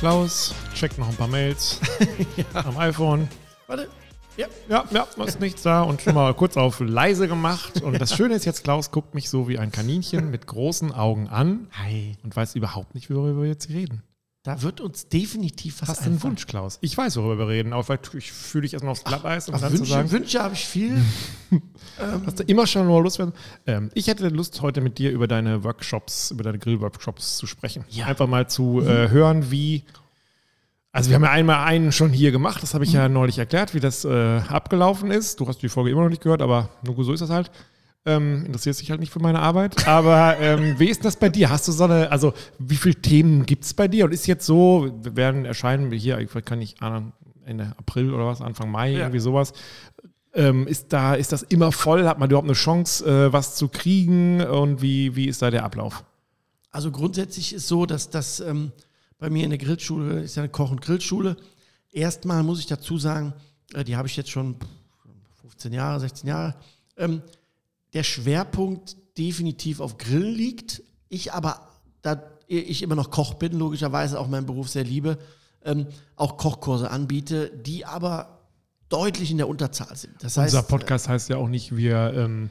Klaus checkt noch ein paar Mails am iPhone. Warte. Ja. Ja, ja, ist nichts da und schon mal kurz auf leise gemacht. Und das Schöne ist jetzt, Klaus guckt mich so wie ein Kaninchen mit großen Augen an Hi. und weiß überhaupt nicht, worüber wir jetzt reden. Da wird uns definitiv was Hast du einen. Wunsch, Klaus? Ich weiß, worüber wir reden, aber vielleicht ich fühle dich erstmal aufs Glatteis, Ach, dann zu Wünsche, sagen, Wünsche habe ich viel. hast du immer schon nur Lust? Ähm, ich hätte Lust, heute mit dir über deine Workshops, über deine Grillworkshops zu sprechen. Ja. Einfach mal zu äh, hören, wie. Also wir haben ja einmal einen schon hier gemacht, das habe ich ja neulich erklärt, wie das äh, abgelaufen ist. Du hast die Folge immer noch nicht gehört, aber nur so ist das halt. Ähm, interessiert dich halt nicht für meine Arbeit. Aber ähm, wie ist das bei dir? Hast du so eine, also wie viele Themen gibt es bei dir? Und ist jetzt so, wir werden erscheinen, hier, vielleicht kann ich Ahnung, Ende April oder was, Anfang Mai, Ja. irgendwie sowas. Ähm, ist, da, ist das immer voll? Hat man überhaupt eine Chance, äh, was zu kriegen? Und wie, wie ist da der Ablauf? Also grundsätzlich ist so, dass das ähm, bei mir in der Grillschule, ist ja eine Koch- und Grillschule, erstmal muss ich dazu sagen, äh, die habe ich jetzt schon 15 Jahre, 16 Jahre, ähm, der Schwerpunkt definitiv auf Grillen liegt. Ich aber, da ich immer noch Koch bin, logischerweise auch meinen Beruf sehr liebe, ähm, auch Kochkurse anbiete, die aber deutlich in der Unterzahl sind. Das heißt, Unser Podcast heißt ja auch nicht, wir ähm,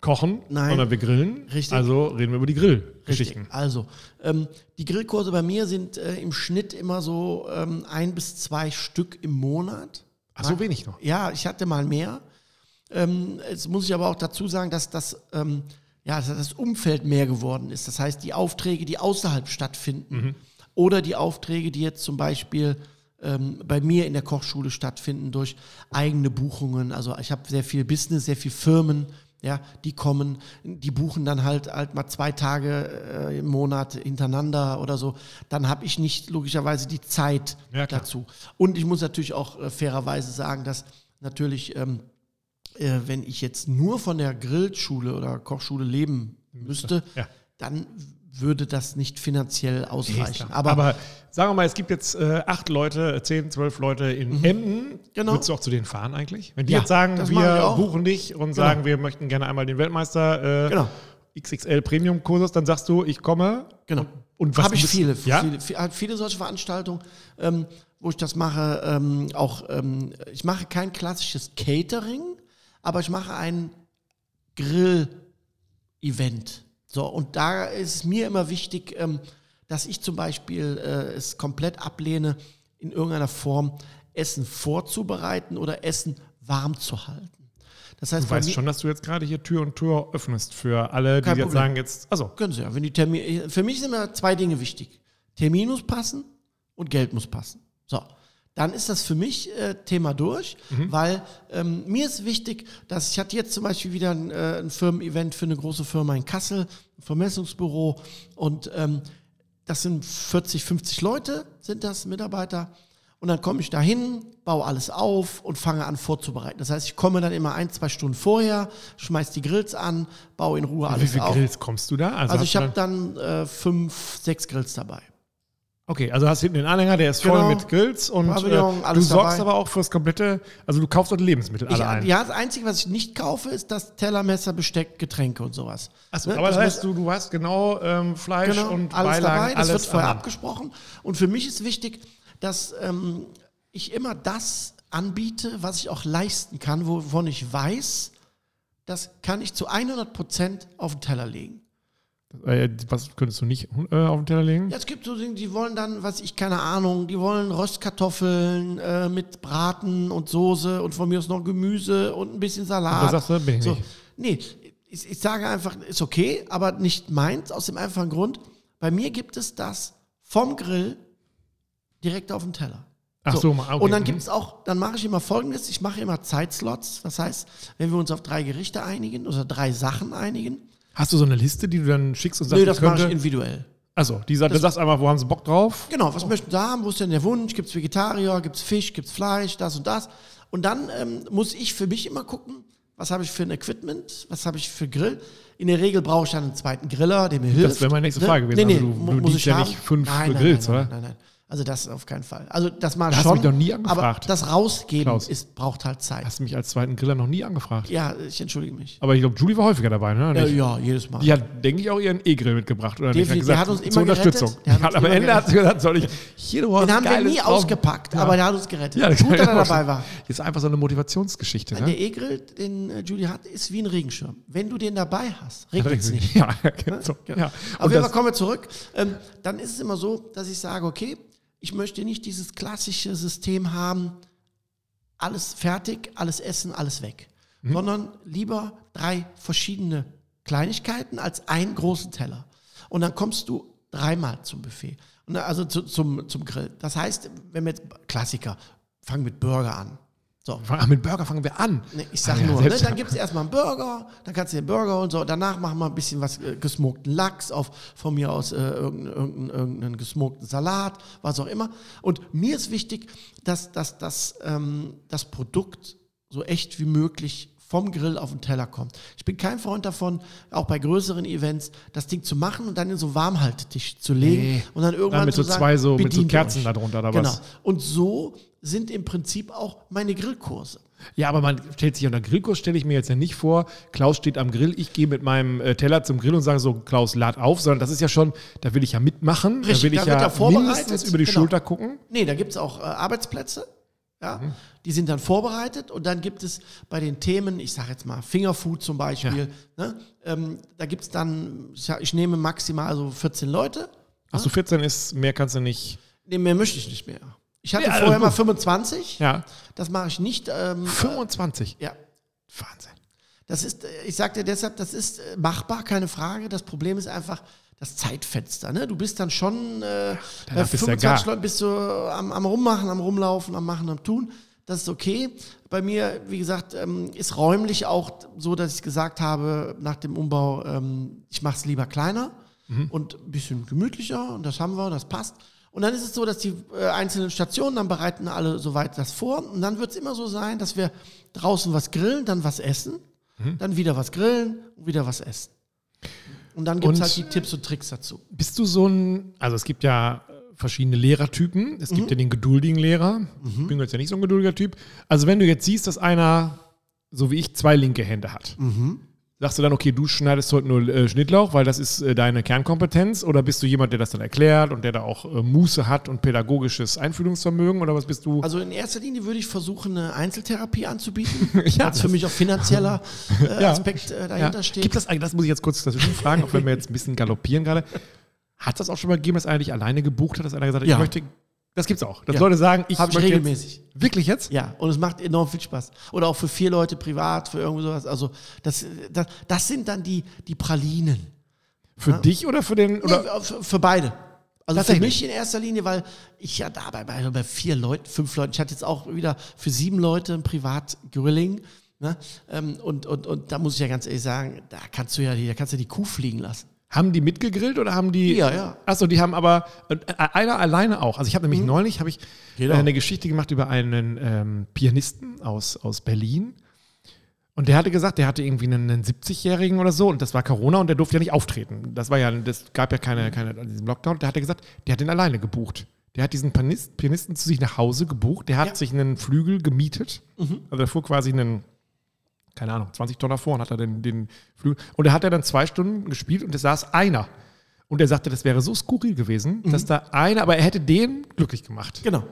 kochen, Nein. sondern wir grillen. Richtig. Also reden wir über die Grillgeschichten. Also, ähm, die Grillkurse bei mir sind äh, im Schnitt immer so ähm, ein bis zwei Stück im Monat. Ach, so wenig noch. Ja, ich hatte mal mehr. Ähm, jetzt muss ich aber auch dazu sagen, dass das, ähm, ja, dass das Umfeld mehr geworden ist. Das heißt, die Aufträge, die außerhalb stattfinden oder die Aufträge, die jetzt zum Beispiel ähm, bei mir in der Kochschule stattfinden durch eigene Buchungen. Also ich habe sehr viel Business, sehr viel Firmen, ja, die kommen, die buchen dann halt halt mal zwei Tage äh, im Monat hintereinander oder so. Dann habe ich nicht logischerweise die Zeit Ja, dazu. Und ich muss natürlich auch äh, fairerweise sagen, dass natürlich, ähm, äh, wenn ich jetzt nur von der Grillschule oder Kochschule leben müsste, Ja. dann würde das nicht finanziell ausreichen. Aber, Aber, sagen wir mal, es gibt jetzt äh, acht Leute, zehn, zwölf Leute in Emden. Genau. Würdest du auch zu denen fahren eigentlich? Wenn die Ja, jetzt sagen, wir buchen dich und sagen, wir möchten gerne einmal den Weltmeister äh, Genau. XXL Premium Kurses, dann sagst du, ich komme. Genau. Und was habe ich viele, Ja? viele, viele, halt viele solche Veranstaltungen, ähm, wo ich das mache. Ähm, auch ähm, ich mache kein klassisches Catering, aber ich mache ein Grill-Event. So und da ist es mir immer wichtig, ähm, dass ich zum Beispiel äh, es komplett ablehne, in irgendeiner Form Essen vorzubereiten oder Essen warm zu halten. Das heißt, Du weißt schon, dass du jetzt gerade hier Tür und Tür öffnest für alle, die jetzt Problem. sagen jetzt, also Können Sie ja. Wenn die Termin, für mich sind immer zwei Dinge wichtig. Termin muss passen und Geld muss passen. So. Dann ist das für mich äh, Thema durch, weil ähm, mir ist wichtig, dass ich hatte jetzt zum Beispiel wieder ein, äh, ein Firmen-Event für eine große Firma in Kassel, ein Vermessungsbüro und ähm, das sind 40, 50 Leute, sind das Mitarbeiter. Und dann komme ich da hin, baue alles auf und fange an vorzubereiten. Das heißt, ich komme dann immer ein, zwei Stunden vorher, schmeiß die Grills an, baue in Ruhe wie alles viele auf. Grills kommst du da? Also hast ich habe dann äh, fünf, sechs Grills dabei. Okay, also hast hinten den Anhänger, der ist voll Genau. mit Grills und Pavillon, äh, du sorgst dabei. aber auch fürs komplette, also du kaufst dort Lebensmittel alle Ich, ein. ja, das Einzige, was ich nicht kaufe, ist das Teller, Messer, Besteck, Getränke und sowas. Achso, Ne, aber das, das heißt, du, du hast genau ähm, Fleisch Genau, und alles Beilagen, dabei, das alles wird vorher an. abgesprochen. Und für mich ist wichtig, dass ähm, ich immer das anbiete, was ich auch leisten kann, wovon ich weiß, das kann ich zu 100 Prozent auf den Teller legen. Äh, was könntest du nicht äh, auf den Teller legen? Ja, es gibt so Dinge, die wollen dann, was ich, keine Ahnung, die wollen Röstkartoffeln äh, mit Braten und Soße und von mir aus noch Gemüse und ein bisschen Salat. Da sagst du, bin ich so, nicht. Nee, ich, ich sage einfach, ist okay, aber nicht meins, aus dem einfachen Grund, bei mir gibt es das vom Grill direkt auf den Teller. Ach so, mal, okay. Und dann Mhm. gibt es auch, dann mache ich immer folgendes, ich mache immer Zeitslots. Das heißt, wenn wir uns auf drei Gerichte einigen oder drei Sachen einigen, Hast du so eine Liste, die du dann schickst und sagst, nee, das mache ich individuell. also, die sagt, du sagst einfach, wo haben sie Bock drauf? Genau, was möchten Sie haben? Wo ist denn der Wunsch? Gibt es Vegetarier? Gibt es Fisch? Gibt es Fleisch? Das und das. Und dann ähm, muss ich für mich immer gucken, was habe ich für ein Equipment? Was habe ich für Grill? In der Regel brauche ich dann einen zweiten Griller, der mir hilft. wäre meine nächste Frage gewesen. Nee, nee, Also du- du muss ich ja haben. nicht fünf nein, nein, Grills, nein, oder? Nein, nein, nein. Also das auf keinen Fall. Also das mal Da hast du schon. mich noch nie aber angefragt. das Rausgeben Klaus. ist, braucht halt Zeit. Hast du mich als zweiten Griller noch nie angefragt. Ja, ich entschuldige mich. Aber ich glaube, Julie war häufiger dabei, ne? Ja, ja, jedes Mal. Die hat, denke ich, auch ihren E-Grill mitgebracht. Oder nicht? Definitiv. Der hat uns zur immer gerettet. Unterstützung. Der hat am Ende hat sie gesagt, soll ich hier du hast Den haben wir nie drauf. ausgepackt, Ja. aber der hat uns gerettet. Ja, das Gut, dass er dabei war. Ist einfach so eine Motivationsgeschichte, Der ne? E-Grill, den äh, Julie hat, ist wie ein Regenschirm. Wenn du den dabei hast, regnet es nicht. Ja, so, Ja. ja. Auf jeden Fall kommen wir zurück. Ähm, dann ist es immer so, dass ich sage, okay, ich möchte nicht dieses klassische System haben, alles fertig, alles essen, alles weg. Mhm. Sondern lieber drei verschiedene Kleinigkeiten als einen großen Teller. Und dann kommst du dreimal zum Buffet. Also zu, zum, zum Grill. Das heißt, wenn wir jetzt Klassiker, fangen mit Burger an. So, Ach, mit Burger fangen wir an. Ne, ich sag ja, nur, ne, dann gibt es erstmal einen Burger, dann kannst du den Burger und so, danach machen wir ein bisschen was äh, gesmokten Lachs, auf von mir aus äh, irgendeinen, irgendeinen, irgendeinen gesmokten Salat, was auch immer. Und mir ist wichtig, dass, dass, dass ähm, das Produkt so echt wie möglich vom Grill auf den Teller kommt. Ich bin kein Freund davon, auch bei größeren Events, das Ding zu machen und dann in so Warmhaltetisch zu legen Nee. und dann irgendwann Dann mit zu so sagen, zwei so- mit so Kerzen euch. da drunter oder genau. was? Und so sind im Prinzip auch meine Grillkurse. Ja, aber man stellt sich unter Grillkurs, stelle ich mir jetzt ja nicht vor, Klaus steht am Grill, ich gehe mit meinem äh, Teller zum Grill und sage so, Klaus, lad auf, sondern das ist ja schon, da will ich ja mitmachen, Richtig, da will da ich wird ja vorbereitet, mindestens über die genau. Schulter gucken. Nee, da gibt es auch äh, Arbeitsplätze. Ja, Mhm. Die sind dann vorbereitet und dann gibt es bei den Themen, ich sage jetzt mal Fingerfood zum Beispiel, ne, ähm, da gibt es dann, ich, nehme maximal so 14 Leute. Achso, 14 ist, mehr kannst du nicht. Nee, mehr möchte ich nicht mehr. Ich hatte Ja, vorher gut. mal 25. Ja. Das mache ich nicht. Ähm, 25. ja, Wahnsinn. das ist, äh, ich sagte deshalb, das ist äh, machbar, keine Frage. Das Problem ist einfach das Zeitfenster. Ne? Du bist dann schon äh, bist ja 25 gar. Leuten bist du am, am Rummachen, am Rumlaufen, am Machen, am Tun. Das ist okay. Bei mir, wie gesagt, ähm, ist räumlich auch so, dass ich gesagt habe, nach dem Umbau, ähm, ich mache es lieber kleiner und ein bisschen gemütlicher und das haben wir, das passt. Und dann ist es so, dass die äh, einzelnen Stationen, dann bereiten alle soweit das vor. Und dann wird es immer so sein, dass wir draußen was grillen, dann was essen, dann wieder was grillen und wieder was essen. Und dann gibt es halt die Tipps und Tricks dazu. Bist du so ein, also es gibt ja verschiedene Lehrertypen. Es Mhm. gibt ja den geduldigen Lehrer. Ich bin jetzt ja nicht so ein geduldiger Typ. Also wenn du jetzt siehst, dass einer, so wie ich, zwei linke Hände hat, Mhm. sagst du dann, okay, du schneidest heute nur äh, Schnittlauch, weil das ist äh, deine Kernkompetenz? Oder bist du jemand, der das dann erklärt und der da auch äh, Muße hat und pädagogisches Einfühlungsvermögen? Oder was bist du? Also in erster Linie würde ich versuchen, eine Einzeltherapie anzubieten, Ja, es für mich auch finanzieller äh, Ja. Aspekt äh, ja. dahinter steht. Gibt das eigentlich, das muss ich jetzt kurz dazwischen fragen, auch wenn wir jetzt ein bisschen galoppieren gerade. Hat das auch schon mal gegeben, dass einer dich alleine gebucht hat, dass einer gesagt hat, Ja. ich möchte, das gibt's auch. Dass Ja. Leute sagen, ich Habe ich möchte jetzt- regelmäßig. Wirklich jetzt? Ja, und es macht enorm viel Spaß. Oder auch für vier Leute privat, für irgendwie sowas. Also das, das, das sind dann die, die Pralinen. Für dich oder für den, oder? Nee, für, für beide. Also für mich in erster Linie, weil ich ja dabei bei, bei vier Leuten, fünf Leuten, ich hatte jetzt auch wieder für sieben Leute ein Privat-Grilling. Ne? Ähm, und, und, und da muss ich ja ganz ehrlich sagen, da kannst du ja die, da kannst du die Kuh fliegen lassen. Haben die mitgegrillt oder haben die? Ja, ja. Achso, die haben aber äh, einer alleine auch. Also ich habe nämlich neulich habe ich Genau. äh, eine Geschichte gemacht über einen ähm, Pianisten aus, aus Berlin. Und der hatte gesagt, der hatte irgendwie einen, einen 70-Jährigen oder so und das war Corona und der durfte ja nicht auftreten. Das war ja, das gab ja keine, keine diesen Lockdown. Der hat ja gesagt, der hat den alleine gebucht. Der hat diesen Pianist, Pianisten zu sich nach Hause gebucht. Der hat Ja. sich einen Flügel gemietet. Also der fuhr quasi einen, keine Ahnung, 20 Tonner vor und hat er den, den Flügel. Und da hat er dann zwei Stunden gespielt und es saß einer. Und er sagte, das wäre so skurril gewesen, dass da einer, aber er hätte den glücklich gemacht. Genau.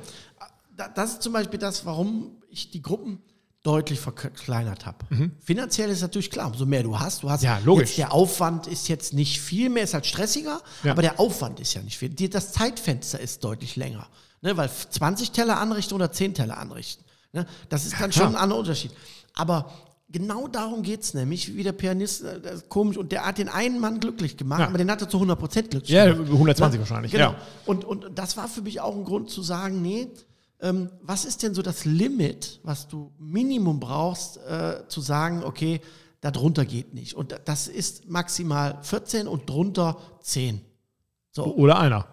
Da- Das ist zum Beispiel das, warum ich die Gruppen deutlich verkleinert habe. Finanziell ist natürlich klar, umso mehr du hast, du hast Mhm. Ja, logisch. der Aufwand ist jetzt nicht viel mehr, ist halt stressiger, Ja. aber der Aufwand ist ja nicht viel. Das Zeitfenster ist deutlich länger. Ne, weil 20 Teller anrichten oder 10 Teller anrichten. Ne, das ist dann klar. schon ein anderer Unterschied. Aber genau darum geht es nämlich, wie der Pianist, äh, komisch, und der hat den einen Mann glücklich gemacht, Ja. aber den hat er zu 100% glücklich Ja, gemacht. 120 wahrscheinlich, Genau. ja. Und, und das war für mich auch ein Grund zu sagen, nee, ähm, was ist denn so das Limit, was du Minimum brauchst, äh, zu sagen, okay, darunter geht nicht. Und das ist maximal 14 und drunter 10. So, Oder einer.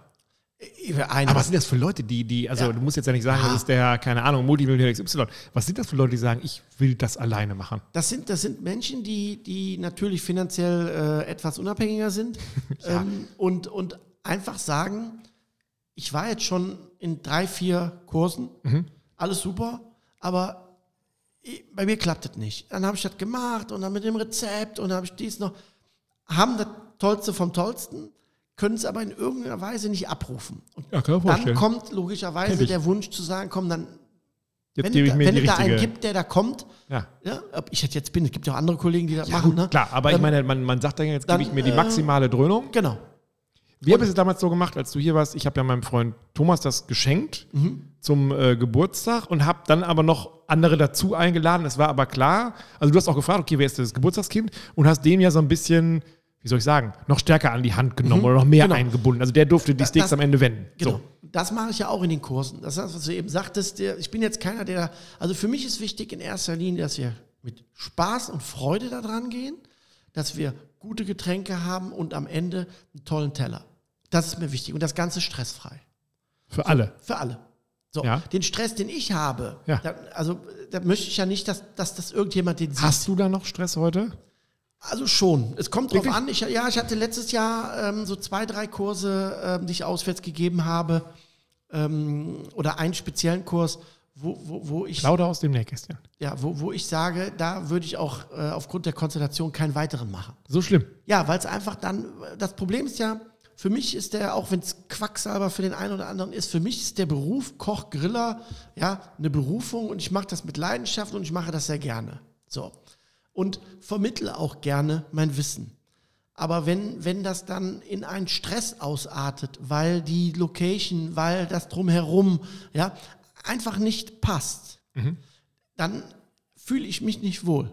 Einer. Aber was sind das für Leute, die, die, also Ja. du musst jetzt ja nicht sagen, Ja. das ist der, keine Ahnung, Multimillionär XY. Was sind das für Leute, die sagen, ich will das alleine machen? Das sind, das sind Menschen, die, die natürlich finanziell äh, etwas unabhängiger sind ähm, und, und einfach sagen, ich war jetzt schon in drei, vier Kursen, alles super, aber bei mir klappt das nicht. Dann habe ich das gemacht und dann mit dem Rezept und dann habe ich dies noch. Haben das Tollste vom Tollsten, können es aber in irgendeiner Weise nicht abrufen. Und Ja, ich dann vorstellen. kommt logischerweise ich. der Wunsch zu sagen, komm, dann, Jetzt wenn, gebe ich mir wenn die es da einen gibt, der da kommt, ja. ja, ob ich jetzt bin, es gibt ja auch andere Kollegen, die das Ja, machen. ne? klar, aber ich Ähm, meine, man, man sagt dann, jetzt gebe dann, ich mir die äh, maximale Dröhnung. Genau. Wir haben es damals so gemacht, als du hier warst. Ich habe ja meinem Freund Thomas das geschenkt zum äh, Geburtstag und habe dann aber noch andere dazu eingeladen. Es war aber klar, also du hast auch gefragt, okay, wer ist das Geburtstagskind? Und hast dem ja so ein bisschen, wie soll ich sagen, noch stärker an die Hand genommen oder noch mehr genau. eingebunden. Also der durfte die Steaks das- am Ende wenden. Genau. So. Das mache ich ja auch in den Kursen. Das ist das, was du eben sagtest. Der, ich bin jetzt keiner, der. Also für mich ist wichtig in erster Linie, dass wir mit Spaß und Freude da dran gehen, dass wir gute Getränke haben und am Ende einen tollen Teller. Das ist mir wichtig. Und das Ganze stressfrei. Für alle. Für alle. So, Ja. den Stress, den ich habe, Ja. da, also da möchte ich ja nicht, dass, dass das irgendjemand den sieht. Hast du da noch Stress heute? Also schon. Es kommt drauf Wirklich? an. Ich, ja, ich hatte letztes Jahr ähm, so zwei, drei Kurse, ähm, die ich auswärts gegeben habe. Ähm, oder einen speziellen Kurs, wo, wo, wo ich Lauter aus dem Nähkästchen. ja, wo, wo ich sage, da würde ich auch äh, aufgrund der Konzentration keinen weiteren machen. So schlimm. Ja, weil es einfach dann, das Problem ist ja, für mich ist der, auch wenn es Quacksalber für den einen oder anderen ist, für mich ist der Beruf Koch, Griller, ja, eine Berufung und ich mache das mit Leidenschaft und ich mache das sehr gerne. So. Und vermittle auch gerne mein Wissen. Aber wenn, wenn das dann in einen Stress ausartet, weil die Location, weil das drumherum, ja, einfach nicht passt, dann fühle ich mich nicht wohl.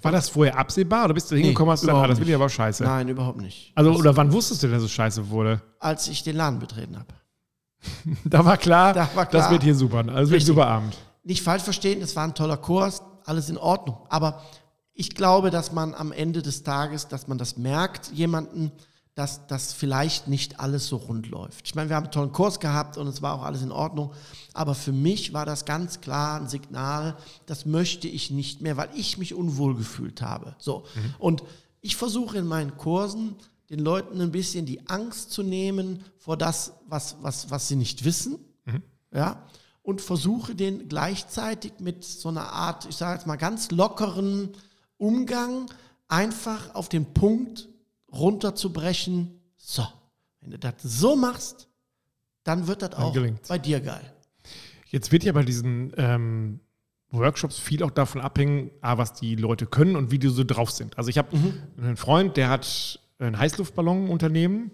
War das vorher absehbar oder bist du hingekommen hast du gesagt, ah, das will ich aber scheiße? Nein, überhaupt nicht. Also, oder wann wusstest du dass es scheiße wurde? Als ich den Laden betreten habe. Da war klar, Da war klar. das wird hier super. Also wird ein Richtig. super Abend. Nicht falsch verstehen, es war ein toller Kurs, alles in Ordnung. Aber ich glaube, dass man am Ende des Tages, dass man das merkt, jemanden, dass das vielleicht nicht alles so rund läuft. Ich meine, wir haben einen tollen Kurs gehabt und es war auch alles in Ordnung. Aber für mich war das ganz klar ein Signal, das möchte ich nicht mehr, weil ich mich unwohl gefühlt habe. So. Und ich versuche in meinen Kursen den Leuten ein bisschen die Angst zu nehmen vor das, was, was, was sie nicht wissen. Ja. Und versuche den gleichzeitig mit so einer Art, ich sage jetzt mal ganz lockeren Umgang einfach auf den Punkt runterzubrechen. So, wenn du das so machst, dann wird das auch gelingt's. bei dir geil. Jetzt wird ja bei diesen ähm, Workshops viel auch davon abhängen, A, was die Leute können und wie die so drauf sind. Also ich habe Mhm. einen Freund, der hat ein Heißluftballonunternehmen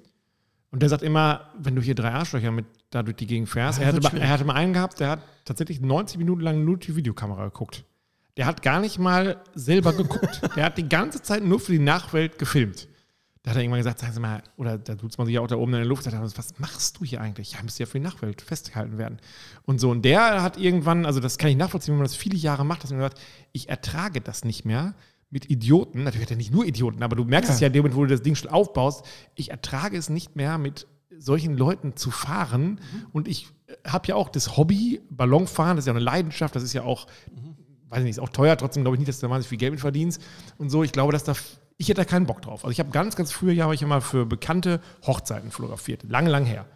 und der sagt immer, wenn du hier drei Arschlöcher mit da durch die Gegend fährst, Ja, er, wird hatte, er hatte mal einen gehabt, der hat tatsächlich 90 Minuten lang nur die Videokamera geguckt. Der hat gar nicht mal selber geguckt. der hat die ganze Zeit nur für die Nachwelt gefilmt. Da hat er irgendwann gesagt, sagen Sie mal, oder da tut man sich ja auch da oben in der Luft, sagt er, was machst du hier eigentlich? Ja, müsste ja für die Nachwelt festgehalten werden. Und so, und der hat irgendwann, also das kann ich nachvollziehen, wenn man das viele Jahre macht, dass man sagt, ich ertrage das nicht mehr mit Idioten. Natürlich hat er nicht nur Idioten, aber du merkst Ja. es ja in dem Moment, wo du das Ding schon aufbaust. Ich ertrage es nicht mehr mit solchen Leuten zu fahren. Und ich habe ja auch das Hobby, Ballonfahren, das ist ja eine Leidenschaft, das ist ja auch, weiß ich nicht, ist auch teuer, trotzdem glaube ich nicht, dass du da wahnsinnig viel Geld mit verdienst. Und so, ich glaube, dass da, ich hätte da keinen Bock drauf. Also ich habe ganz, ganz früher Jahre ich immer für bekannte Hochzeiten fotografiert, lange, lange her.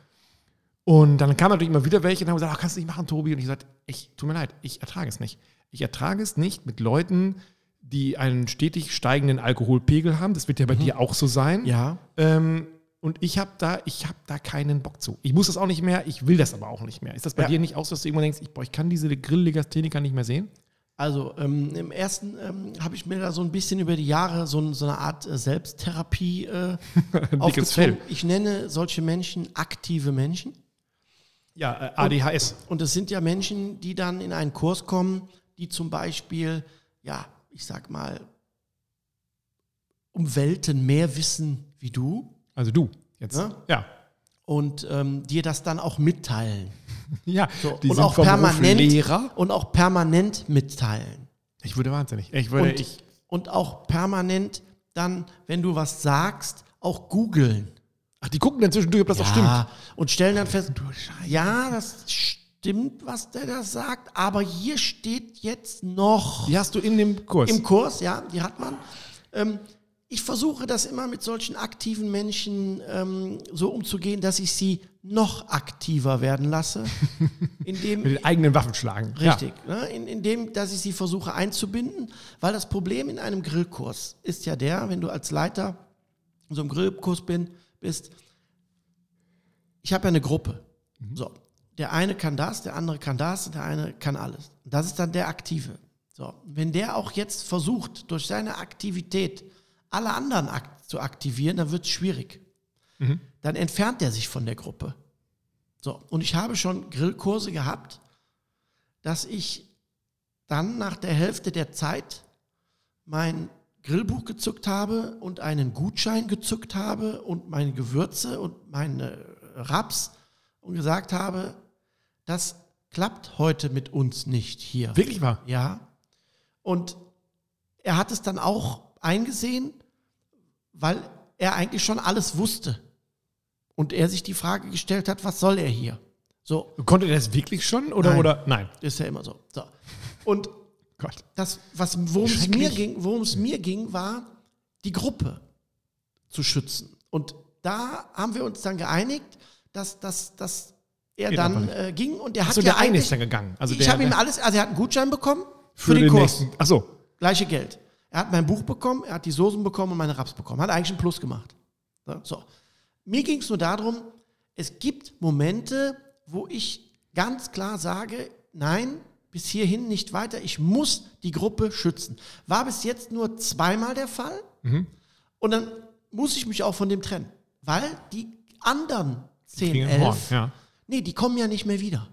Und dann kamen natürlich immer wieder welche und haben gesagt, ach, kannst du nicht machen, Tobi? Und ich gesagt, ich, tut mir leid, ich ertrage es nicht. Ich ertrage es nicht mit Leuten, die einen stetig steigenden Alkoholpegel haben. Das wird ja bei dir auch so sein. Ja. Ähm, und ich habe da, ich habe da keinen Bock zu. Ich muss das auch nicht mehr, ich will das aber auch nicht mehr. Ist das bei Ja. dir nicht auch so, dass du irgendwann denkst, ich, boah, ich kann diese Grill-Legastheniker nicht mehr sehen? Also ähm, im ersten ähm, habe ich mir da so ein bisschen über die Jahre so, so eine Art äh, Selbsttherapie äh, aufgezogen. Ich nenne solche Menschen aktive Menschen. Ja, äh, ADHS. Und es sind ja Menschen, die dann in einen Kurs kommen, die zum Beispiel, ja, ich sag mal, um Welten mehr wissen wie du Also du jetzt. Ja? Ja. und ähm, dir das dann auch mitteilen. Ja, So, die und sind auch permanent Lehrer. und auch permanent mitteilen. Ich würde wahnsinnig. Ich würde, Und, ich, und auch permanent dann, wenn du was sagst, auch googeln. ach, die gucken dann zwischendurch, ob das auch stimmt. Und stellen dann fest, ja, das stimmt, was der da sagt, aber hier steht jetzt noch Die hast du in dem Kurs. im Kurs, ja, die hat man. Ähm, ich versuche das immer mit solchen aktiven Menschen ähm, so umzugehen, dass ich sie noch aktiver werden lasse. Indem, mit den eigenen Waffen schlagen. Richtig. Ja. Ne, in, indem, dass ich sie versuche einzubinden, weil das Problem in einem Grillkurs ist ja der, wenn du als Leiter in so einem Grillkurs bin, bist, ich habe ja eine Gruppe. Mhm. So, der eine kann das, der andere kann das, der eine kann alles. Das ist dann der Aktive. So, wenn der auch jetzt versucht, durch seine Aktivität alle anderen ak zu aktivieren, dann wird es schwierig. Mhm. Dann entfernt er sich von der Gruppe. So, und ich habe schon Grillkurse gehabt, dass ich dann nach der Hälfte der Zeit mein Grillbuch gezückt habe und einen Gutschein gezückt habe und meine Gewürze und meine Raps und gesagt habe, das klappt heute mit uns nicht hier. Wirklich wahr? Ja. Und er hat es dann auch eingesehen weil er eigentlich schon alles wusste. Und er sich die Frage gestellt hat, was soll er hier? So. Konnte er das wirklich schon oder nein, oder nein? Ist ja immer so. so. Und Gott. das, was, worum es mir ging, worum es mir ging, war die Gruppe zu schützen. Und da haben wir uns dann geeinigt, dass, dass, dass er Geht dann äh, ging und er hat so, ja der eine ist dann gegangen. Also ich habe ihm alles, also er hat einen Gutschein bekommen für, für den, den Kurs. Nächsten. Ach so. Gleiche Geld. Er hat mein Buch bekommen, er hat die Soßen bekommen und meine Raps bekommen. Hat eigentlich einen Plus gemacht. So. Mir ging es nur darum, es gibt Momente, wo ich ganz klar sage, nein, bis hierhin nicht weiter, ich muss die Gruppe schützen. War bis jetzt nur zweimal der Fall mhm. und dann muss ich mich auch von dem trennen, weil die anderen 10, 11, ja. nee, die kommen ja nicht mehr wieder.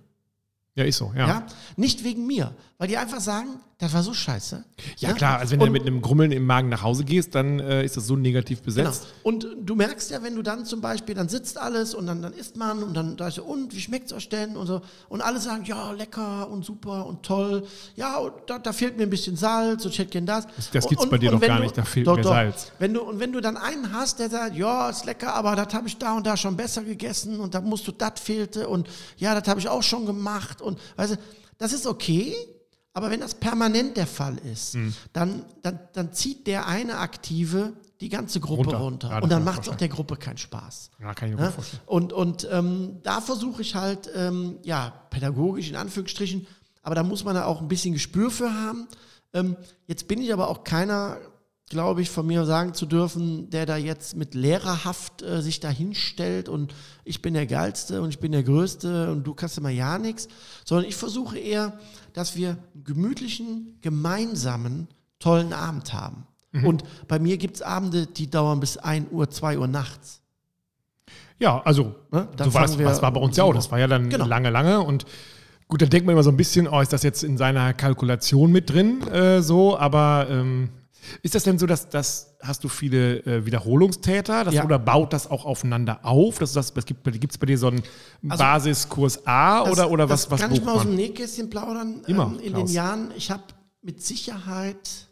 Ja, ist so, ja. ja. Nicht wegen mir, weil die einfach sagen, das war so scheiße. Ja, ja? klar, also wenn und, du mit einem Grummeln im Magen nach Hause gehst, dann äh, ist das so negativ besetzt. Genau. Und du merkst ja, wenn du dann zum Beispiel, dann sitzt alles und dann, dann isst man und dann da ist so, und wie schmeckt es euch denn? Und so. Und alle sagen, ja, lecker und super und toll. Ja, und da, da fehlt mir ein bisschen Salz und ich hätte gern das. Das, das gibt es bei dir doch gar du, nicht, da fehlt doch, mir doch. Salz. Wenn du, und wenn du dann einen hast, der sagt, ja, ist lecker, aber das habe ich da und da schon besser gegessen und da musst du, das fehlte und ja, das habe ich auch schon gemacht und weißt du, das ist okay, aber wenn das permanent der Fall ist, mhm. dann, dann, dann zieht der eine Aktive die ganze Gruppe runter. runter. Ja, und dann macht es auch der Gruppe keinen Spaß. Ja, kann ich mir ja? vorstellen. Und, und ähm, da versuche ich halt, ähm, ja, pädagogisch in Anführungsstrichen, aber da muss man da auch ein bisschen Gespür für haben. Ähm, jetzt bin ich aber auch keiner, glaube ich, von mir sagen zu dürfen, der da jetzt mit Lehrerhaft äh, sich da hinstellt und ich bin der Geilste und ich bin der Größte und du kannst immer ja nichts, sondern ich versuche eher, dass wir einen gemütlichen, gemeinsamen, tollen Abend haben. Mhm. Und bei mir gibt es Abende, die dauern bis 1 Uhr, 2 Uhr nachts. Ja, also, ne? so war das, das war bei uns ja auch. Das war ja dann genau. lange, lange und Gut, dann denkt man immer so ein bisschen, oh, ist das jetzt in seiner Kalkulation mit drin, äh, so, aber ähm, ist das denn so, dass das hast du viele äh, Wiederholungstäter dass, ja. oder baut das auch aufeinander auf? Das, das, das gibt es bei dir so einen also, Basiskurs A das, oder, oder was, was Kann ich mal aus dem Nähkästchen plaudern? Immer, ähm, in Klaus. den Jahren, ich habe mit Sicherheit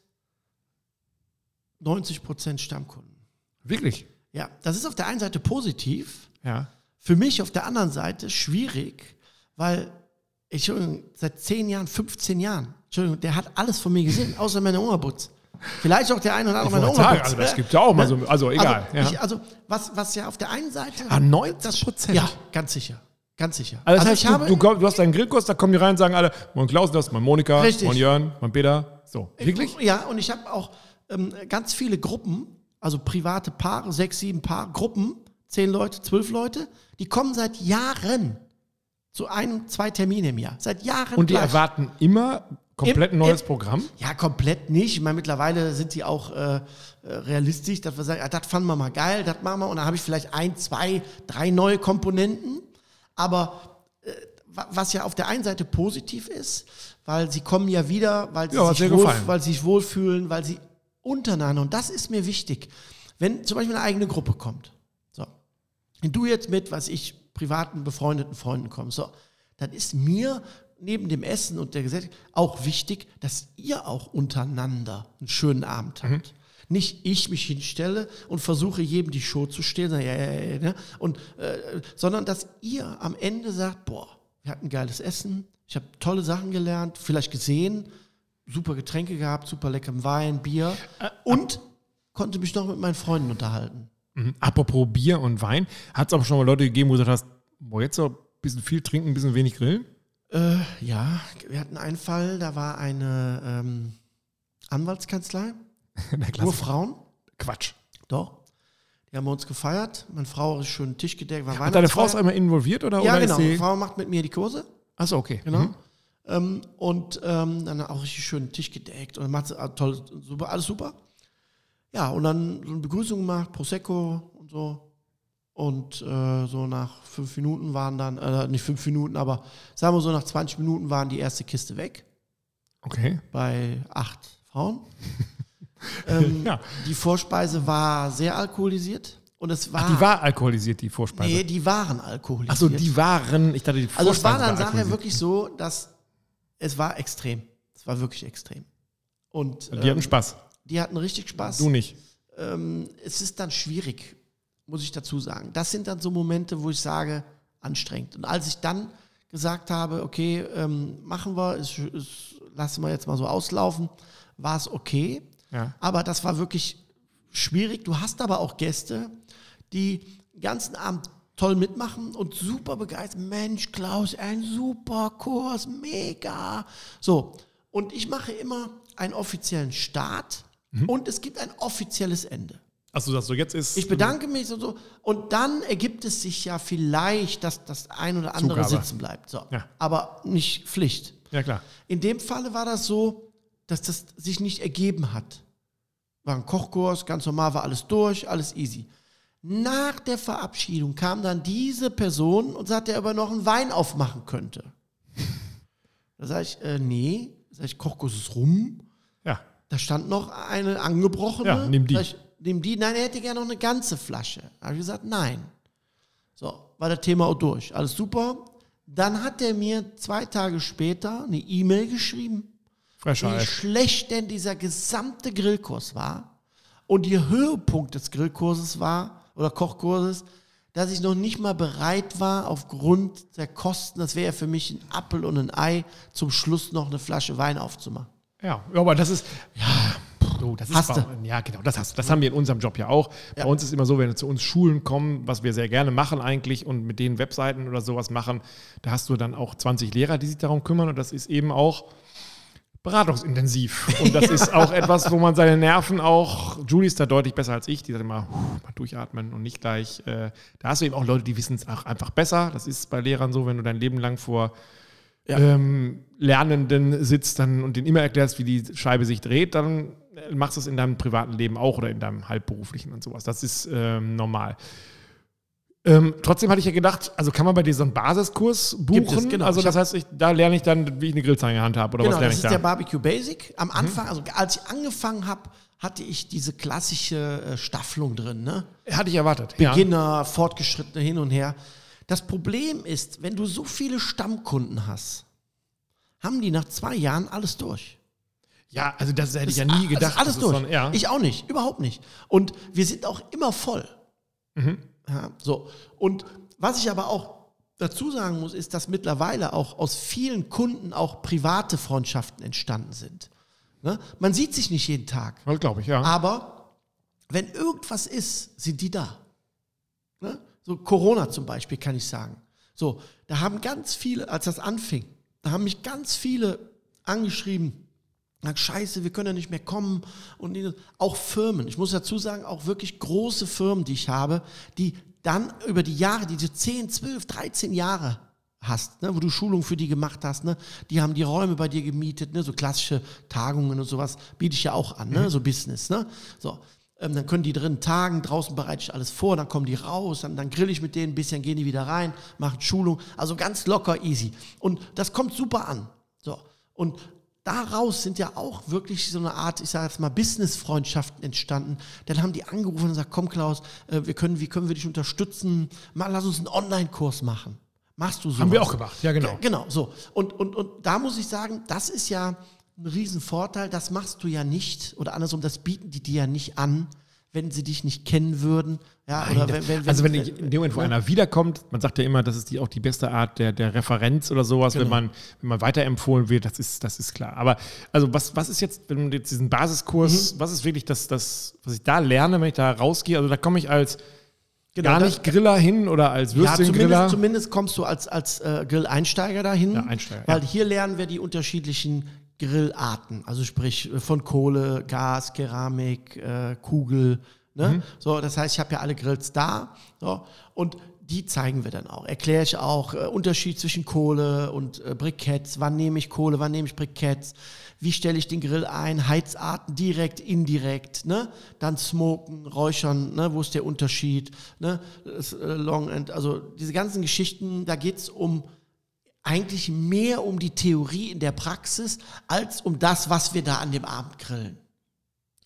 90 Prozent Stammkunden. Wirklich? Ja, das ist auf der einen Seite positiv. Ja. Für mich auf der anderen Seite schwierig, weil ich seit 10 Jahren, 15 Jahren, Entschuldigung, der hat alles von mir gesehen, außer meine Oberbutz. Vielleicht auch der eine oder andere Oma. Sagen, also das gibt ja auch mal so, also egal. Also, ja. ich, also was, was ja auf der einen Seite. Ah, 90 Prozent? Ja, ganz sicher. Ganz sicher. Also, das also heißt, du, du, du, hast deinen Grillkurs, da kommen die rein und sagen alle, mein Klaus, das ist mein Monika, Richtig. mein Jörn, mein Peter. So, wirklich? Ja, und ich habe auch ähm, ganz viele Gruppen, also private Paare, sechs, sieben Paar Gruppen, zehn Leute, zwölf Leute, die kommen seit Jahren zu einem, zwei Termine im Jahr. Seit Jahren. Und die gleich. erwarten immer Komplett ein neues Programm? Ja, komplett nicht. Ich meine, mittlerweile sind die auch äh, äh realistisch, dass wir sagen, ah, das fanden wir mal geil, das machen wir. Und dann habe ich vielleicht ein, zwei, drei neue Komponenten. Aber äh, was ja auf der einen Seite positiv ist, weil sie kommen ja wieder, weil sie, ja, sich, wohl, weil sie sich wohlfühlen, weil sie untereinander, und das ist mir wichtig, wenn zum Beispiel eine eigene Gruppe kommt, so, wenn du jetzt mit, was ich, privaten, befreundeten Freunden kommst, so, dann ist mir neben dem Essen und der Gesellschaft auch wichtig, dass ihr auch untereinander einen schönen Abend habt. Mhm. Nicht ich mich hinstelle und versuche jedem die Show zu stehlen, ne? und, äh, sondern dass ihr am Ende sagt, boah, wir hatten geiles Essen, ich habe tolle Sachen gelernt, vielleicht gesehen, super Getränke gehabt, super leckeren Wein, Bier. Äh, und konnte mich noch mit meinen Freunden unterhalten. Mhm. Apropos Bier und Wein, hat es auch schon mal Leute gegeben, wo du gesagt hast, boah, jetzt so ein bisschen viel trinken, ein bisschen wenig grillen? Äh, ja, wir hatten einen Fall, da war eine ähm, Anwaltskanzlei, nur. Frauen, Quatsch. doch. Die haben bei uns gefeiert. Meine Frau ist schon Tisch gedeckt. War Hat deine Frau ist einmal involviert oder? Ja, oder genau. Meine Frau macht mit mir die Kurse. achso, okay. Genau. Mhm. Ähm, und ähm, dann auch richtig schön Tisch gedeckt und macht ah, toll, super, alles super. Ja, und dann so eine Begrüßung gemacht, Prosecco und so. Und äh, so nach fünf Minuten waren dann, äh, nicht fünf Minuten, aber sagen wir so nach 20 Minuten waren die erste Kiste weg Okay. bei acht Frauen. ähm, Ja. Die Vorspeise war sehr alkoholisiert und es war. Ach, die war alkoholisiert, die Vorspeise. Nee, die waren alkoholisiert. Achso, die waren, ich dachte, die Also es war Vorspeise dann nachher wirklich so, dass es war extrem. Es war wirklich extrem. Und Die hatten ähm, Spaß. die hatten richtig Spaß. Du nicht. Ähm, es ist dann schwierig, muss ich dazu sagen. Das sind dann so Momente, wo ich sage, anstrengend. Und als ich dann gesagt habe, okay, ähm, machen wir, es, es, lassen wir jetzt mal so auslaufen, war es okay. Ja. Aber das war wirklich schwierig. Du hast aber auch Gäste, die den ganzen Abend toll mitmachen und super begeistert. Mensch, Klaus, ein super Kurs, mega. So, und ich mache immer einen offiziellen Start und es gibt ein offizielles Ende. Achso, das so jetzt ist. Ich bedanke mich und so. Und dann ergibt es sich ja vielleicht, dass das ein oder andere Zugabe. sitzen bleibt. So. Ja. Aber nicht Pflicht. Ja, klar. In dem Falle war das so, dass das sich nicht ergeben hat. War ein Kochkurs, ganz normal, war alles durch, alles easy. Nach der Verabschiedung kam dann diese Person und sagte, er noch einen Wein aufmachen könnte. Da sage ich, äh, nee. Da sag ich, Kochkurs ist rum. Ja. Da stand noch eine angebrochene. Ja, nimm die. Sag Ich, nimm die. Nein, er hätte gerne noch eine ganze Flasche. Habe ich gesagt, nein. So, war das Thema auch durch. Alles super. Dann hat er mir zwei Tage später eine E-Mail geschrieben, Fresher wie schlecht denn dieser gesamte Grillkurs war. Und ihr Höhepunkt des Grillkurses war, oder Kochkurses, dass ich noch nicht mal bereit war, aufgrund der Kosten, das wäre ja für mich ein Appel und ein Ei, zum Schluss noch eine Flasche Wein aufzumachen. Ja, ja, aber das ist. Ja, du, das ist. Hast bei- du. Ja, genau, das hast du. Das haben wir in unserem Job ja auch. Ja. Bei uns ist immer so, wenn zu uns Schulen kommen, was wir sehr gerne machen eigentlich und mit denen Webseiten oder sowas machen, da hast du dann auch 20 Lehrer, die sich darum kümmern und das ist eben auch beratungsintensiv. Und das ist auch etwas, wo man seine Nerven auch, Julie ist da deutlich besser als ich, die sagt immer, "Puh, mal durchatmen und nicht gleich. Äh, da hast du eben auch Leute, die wissen es auch einfach besser. Das ist bei Lehrern so, wenn du dein Leben lang vor Ja. ähm, Lernenden sitzt dann und denen immer erklärst, wie die Scheibe sich dreht, dann machst du es in deinem privaten Leben auch oder in deinem halbberuflichen und sowas. Das ist ähm, normal. Ähm, trotzdem hatte ich ja gedacht, also kann man bei dir so einen Basiskurs buchen? Es, genau. Also das heißt, ich, da lerne ich dann, wie ich eine Grillzange in der Hand habe oder Genau, was lerne das ich ist der da? Barbecue Basic. Am Anfang, also als ich angefangen habe, hatte ich diese klassische äh, Staffelung drin, ne? Hatte ich erwartet. Ja. Beginner, Fortgeschrittene hin und her. Das Problem ist, wenn du so viele Stammkunden hast, haben die nach zwei Jahren alles durch. Ja, also das hätte ich ja nie Das gedacht. ist alles Das ist durch. so ein- ja. Ich auch nicht, überhaupt nicht. Und wir sind auch immer voll. Mhm. Ja, so. Und was ich aber auch dazu sagen muss, ist, dass mittlerweile auch aus vielen Kunden auch private Freundschaften entstanden sind. Ne? Man sieht sich nicht jeden Tag. Das glaube ich, ja. Aber wenn irgendwas ist, sind die da. Ne? So Corona zum Beispiel kann ich sagen. So, da haben ganz viele, als das anfing, da haben mich ganz viele angeschrieben, gesagt, scheiße, wir können ja nicht mehr kommen. Und auch Firmen, ich muss dazu sagen, auch wirklich große Firmen, die ich habe, die dann über die Jahre, diese 10, 12, 13 Jahre hast, ne, wo du Schulungen für die gemacht hast, ne, die haben die Räume bei dir gemietet, ne, so klassische Tagungen und sowas biete ich ja auch an, ne, so Business, ne, so. Ähm, dann können die drin tagen, draußen bereite ich alles vor, dann kommen die raus, dann, dann grill ich mit denen ein bisschen, gehen die wieder rein, machen Schulung, also ganz locker, easy. Und das kommt super an. So. Und daraus sind ja auch wirklich so eine Art, ich sage jetzt mal, Business-Freundschaften entstanden. Dann haben die angerufen und gesagt, komm Klaus, äh, wir können, wie können wir dich unterstützen? Mal lass uns einen Online-Kurs machen. Machst du so? Haben wir auch gemacht, ja genau. Genau, so. Und, und, und da muss ich sagen, das ist ja ein Riesenvorteil. Das machst du ja nicht, oder andersrum, das bieten die dir ja nicht an, wenn sie dich nicht kennen würden. Ja, Nein, wenn, wenn, wenn, also wenn ich in dem Moment, wo einer wiederkommt, man sagt ja immer, das ist die, auch die beste Art der, der Referenz oder sowas, wenn, Genau. man, wenn man weiterempfohlen wird, das ist, das ist klar. Aber also was, was ist jetzt, wenn man jetzt diesen Mhm. Basiskurs, was ist wirklich das, das, was ich da lerne, wenn ich da rausgehe? Also da komme ich als Genau, gar nicht Griller hin oder als Ja, Würstchengriller. zumindest, zumindest kommst du als, als äh, Grill-Einsteiger dahin. Ja, Einsteiger, Weil ja. hier lernen wir die unterschiedlichen Grillarten. Also sprich äh, von Kohle, Gas, Keramik, äh, Kugel. Ne? Mhm. So, das heißt, ich habe ja alle Grills da. So, und die zeigen wir dann auch. Erkläre ich auch äh, Unterschied zwischen Kohle und äh, Briketts. Wann nehme ich Kohle, wann nehme ich Briketts? Wie stelle ich den Grill ein? Heizarten direkt, indirekt. Ne? Dann smoken, räuchern. Ne? Wo ist der Unterschied? Ne? Das, äh, Long End. Also diese ganzen Geschichten, da geht es um eigentlich mehr um die Theorie in der Praxis als um das, was wir da an dem Abend grillen.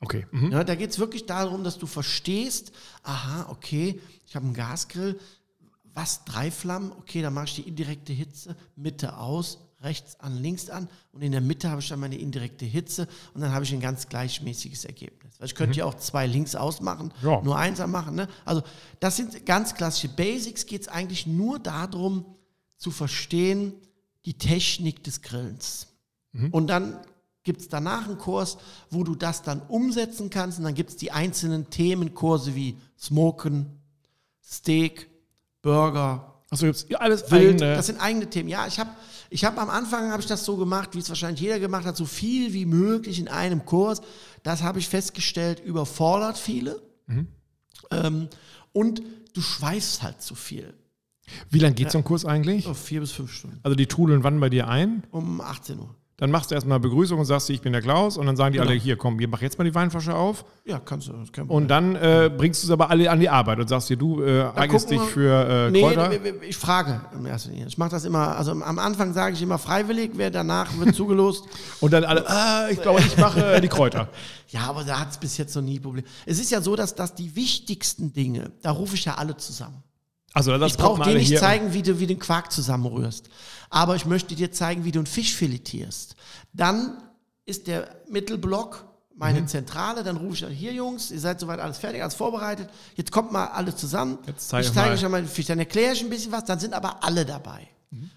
Okay. Mhm. Ja, da geht es wirklich darum, dass du verstehst, aha, okay, ich habe einen Gasgrill, was, drei Flammen, okay, dann mache ich die indirekte Hitze, Mitte aus, rechts an, links an und in der Mitte habe ich dann meine indirekte Hitze und dann habe ich ein ganz gleichmäßiges Ergebnis. Weil ich könnte ja auch zwei links ausmachen, Ja. nur eins anmachen. Ne? Also das sind ganz klassische Basics, geht es eigentlich nur darum zu verstehen, die Technik des Grillens. Und dann gibt es danach einen Kurs, wo du das dann umsetzen kannst. Und dann gibt es die einzelnen Themenkurse wie Smoken, Steak, Burger, Achso, jetzt alles Wild. eigene. Das sind eigene Themen. Ja, ich habe ich hab am Anfang habe ich das so gemacht, wie es wahrscheinlich jeder gemacht hat, so viel wie möglich in einem Kurs. Das habe ich festgestellt, überfordert viele. Mhm. Ähm, und du schweifst halt zu viel. Wie lange geht so ein Kurs eigentlich? So vier bis fünf Stunden. Also die trudeln wann bei dir ein? Um 18 Uhr. Dann machst du erstmal Begrüßung und sagst, ich bin der Klaus. Und dann sagen die Genau. alle, hier, komm, wir mach jetzt mal die Weinflasche auf. Ja, kannst du. kein Und dann äh, bringst du es aber alle an die Arbeit und sagst dir, du äh, eignest dich für äh, Nee, Kräuter. nee, ich frage im ersten Linie. Ich mache das immer, also am Anfang sage ich immer freiwillig, wer danach wird zugelost. Und dann alle, ah, ich glaube, ich mache äh, die Kräuter. Ja, aber da hat es bis jetzt noch nie Probleme. Es ist ja so, dass, dass die wichtigsten Dinge, da rufe ich ja alle zusammen. Also das Ich brauche mal dir nicht zeigen, wie du wie den Quark zusammenrührst. Aber ich möchte dir zeigen, wie du einen Fisch filetierst. Dann ist der Mittelblock meine Mhm. Zentrale. Dann rufe ich dann, hier Jungs, ihr seid soweit alles fertig, alles vorbereitet. Jetzt kommt mal alles zusammen. Jetzt zeig ich zeige mal. euch einmal den Fisch. Dann erkläre ich ein bisschen was. Dann sind aber alle dabei.